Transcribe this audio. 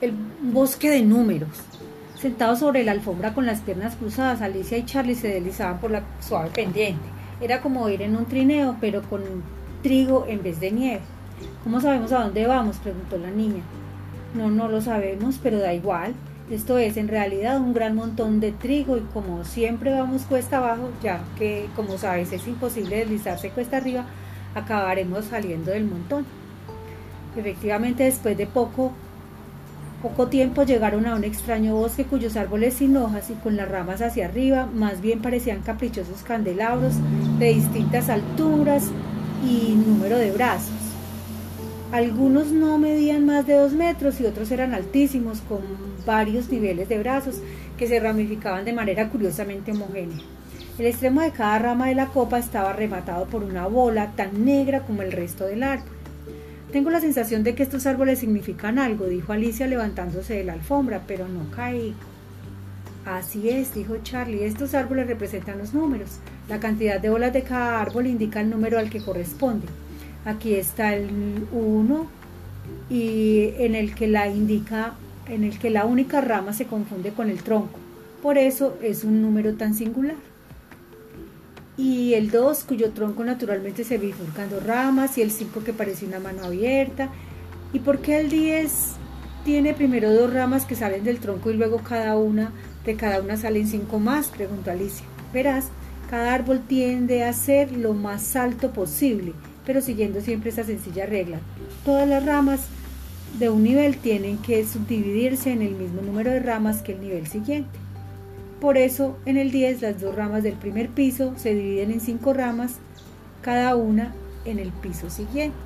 el bosque de números. Sentados sobre la alfombra con las piernas cruzadas, Alicia y Charlie se deslizaban por la suave pendiente. Era como ir en un trineo, pero con trigo en vez de nieve. ¿Cómo sabemos a dónde vamos? preguntó la niña. No, no lo sabemos, pero da igual. Esto es en realidad un gran montón de trigo y como siempre vamos cuesta abajo, ya que como sabes es imposible deslizarse cuesta arriba, acabaremos saliendo del montón. Efectivamente, después de poco, poco tiempo llegaron a un extraño bosque cuyos árboles sin hojas y con las ramas hacia arriba más bien parecían caprichosos candelabros de distintas alturas y número de brazos. Algunos no medían más de dos metros y otros eran altísimos, con varios niveles de brazos que se ramificaban de manera curiosamente homogénea. El extremo de cada rama de la copa estaba rematado por una bola tan negra como el resto del árbol. Tengo la sensación de que estos árboles significan algo, dijo Alicia levantándose de la alfombra, pero no caí. Así es, dijo Charlie, estos árboles representan los números. La cantidad de bolas de cada árbol indica el número al que corresponde. Aquí está el 1 y en el que la indica en el que la única rama se confunde con el tronco. Por eso es un número tan singular. Y el 2, cuyo tronco naturalmente se bifurcando ramas, y el 5 que parece una mano abierta. ¿Y por qué el 10 tiene primero dos ramas que salen del tronco y luego cada una, de cada una salen cinco más? preguntó Alicia. Verás, cada árbol tiende a ser lo más alto posible pero siguiendo siempre esa sencilla regla. Todas las ramas de un nivel tienen que subdividirse en el mismo número de ramas que el nivel siguiente. Por eso, en el 10 las dos ramas del primer piso se dividen en cinco ramas, cada una en el piso siguiente.